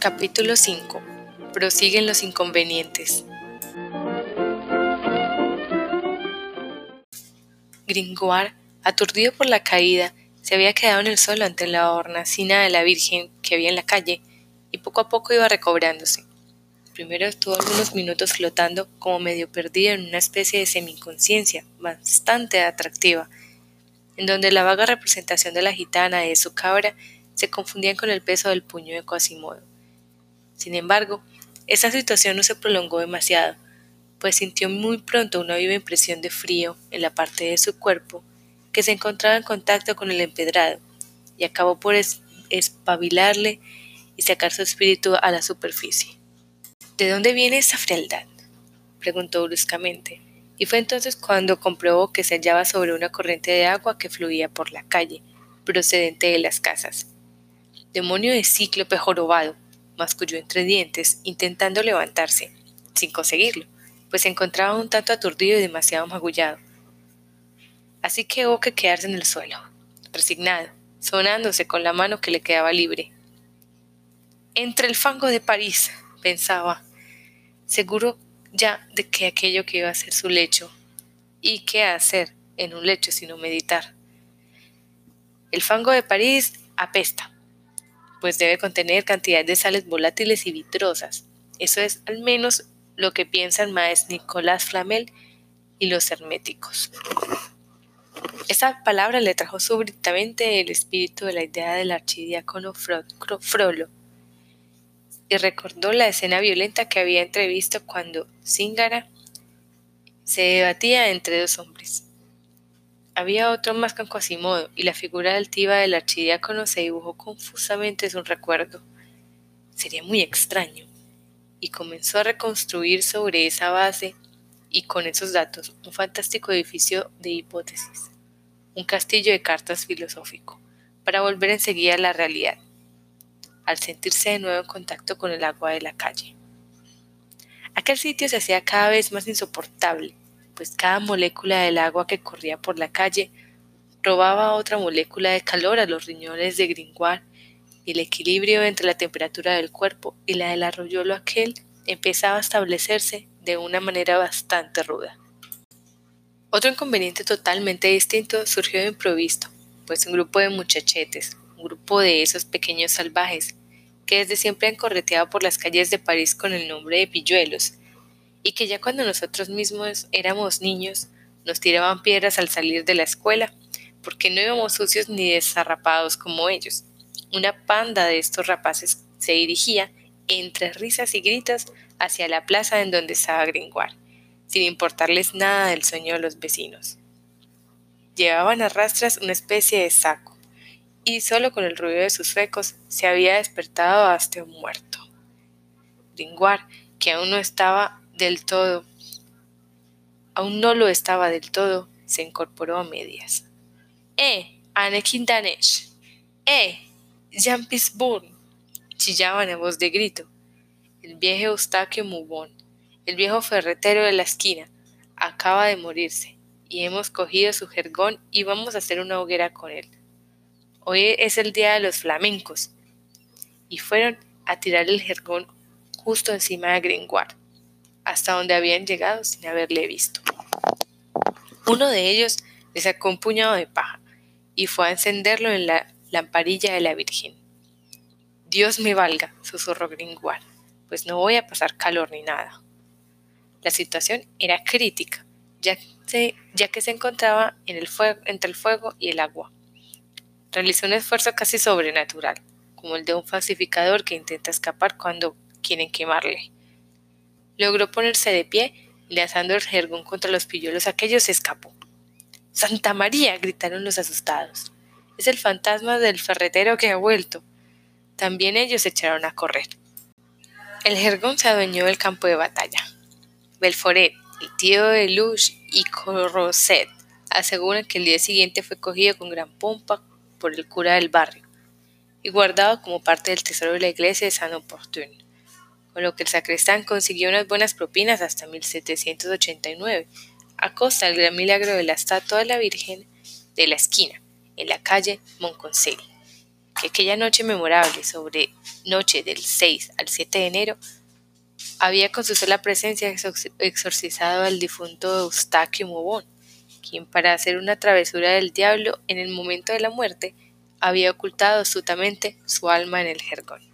Capítulo 5. Prosiguen los inconvenientes. Gringoire, aturdido por la caída, se había quedado en el suelo ante la hornacina de la Virgen que había en la calle, y poco a poco iba recobrándose. Primero estuvo algunos minutos flotando como medio perdido en una especie de semiconciencia bastante atractiva, en donde la vaga representación de la gitana y de su cabra se confundían con el peso del puño de Quasimodo. Sin embargo, esa situación no se prolongó demasiado, pues sintió muy pronto una viva impresión de frío en la parte de su cuerpo que se encontraba en contacto con el empedrado, y acabó por espabilarle y sacar su espíritu a la superficie. ¿De dónde viene esa frialdad? preguntó bruscamente, y fue entonces cuando comprobó que se hallaba sobre una corriente de agua que fluía por la calle, procedente de las casas. Demonio de cíclope jorobado, masculló entre dientes, intentando levantarse, sin conseguirlo, pues se encontraba un tanto aturdido y demasiado magullado. Así que hubo que quedarse en el suelo, resignado, sonándose con la mano que le quedaba libre. Entre el fango de París, pensaba, seguro ya de que aquello que iba a ser su lecho, y qué hacer en un lecho sino meditar. El fango de París apesta, pues debe contener cantidad de sales volátiles y vitrosas. Eso es al menos lo que piensan maes Nicolás Flamel y los herméticos. Esa palabra le trajo súbitamente el espíritu de la idea del archidiácono Frollo y recordó la escena violenta que había entrevisto cuando Zingara se debatía entre dos hombres. Había otro más con Quasimodo, y la figura altiva del archidiácono se dibujó confusamente en su recuerdo. Sería muy extraño. Y comenzó a reconstruir sobre esa base y con esos datos un fantástico edificio de hipótesis, un castillo de cartas filosófico, para volver enseguida a la realidad, al sentirse de nuevo en contacto con el agua de la calle. Aquel sitio se hacía cada vez más insoportable, pues cada molécula del agua que corría por la calle robaba otra molécula de calor a los riñones de Gringoire y el equilibrio entre la temperatura del cuerpo y la del arroyuelo aquel empezaba a establecerse de una manera bastante ruda. Otro inconveniente totalmente distinto surgió de improviso, pues un grupo de muchachetes, un grupo de esos pequeños salvajes, que desde siempre han correteado por las calles de París con el nombre de pilluelos, y que ya cuando nosotros mismos éramos niños nos tiraban piedras al salir de la escuela, porque no íbamos sucios ni desarrapados como ellos. Una panda de estos rapaces se dirigía, entre risas y gritos, hacia la plaza en donde estaba Gringoire, sin importarles nada del sueño de los vecinos. Llevaban a rastras una especie de saco, y solo con el ruido de sus fecos se había despertado hasta un muerto. Gringoire, que aún no estaba del todo. Aún no lo estaba del todo, se incorporó a medias. ¡Eh, Anakin Danesh! ¡Eh, Jean chillaban a voz de grito. El viejo Eustaquio Mubón, el viejo ferretero de la esquina, acaba de morirse, y hemos cogido su jergón y vamos a hacer una hoguera con él. Hoy es el día de los flamencos. Y fueron a tirar el jergón justo encima de Gringoire hasta donde habían llegado sin haberle visto. Uno de ellos le sacó un puñado de paja y fue a encenderlo en la lamparilla de la Virgen. Dios me valga, susurró Gringoire, pues no voy a pasar calor ni nada. La situación era crítica, ya, ya que se encontraba en el fuego, entre el fuego y el agua. Realizó un esfuerzo casi sobrenatural, como el de un falsificador que intenta escapar cuando quieren quemarle. Logró ponerse de pie y lanzando el jergón contra los pilluelos aquellos se escapó. ¡Santa María! gritaron los asustados. Es el fantasma del ferretero que ha vuelto. También ellos se echaron a correr. El jergón se adueñó del campo de batalla. Belforet, el tío de Luch y Corroset aseguran que el día siguiente fue cogido con gran pompa por el cura del barrio y guardado como parte del tesoro de la iglesia de San Oportun con lo que el sacristán consiguió unas buenas propinas hasta 1789, a costa del gran milagro de la estatua de la Virgen de la esquina, en la calle Monconseil. que aquella noche memorable sobre noche del 6 al 7 de enero había con su sola presencia exorcizado al difunto Eustaquio Mobón, quien para hacer una travesura del diablo en el momento de la muerte había ocultado astutamente su alma en el jergón.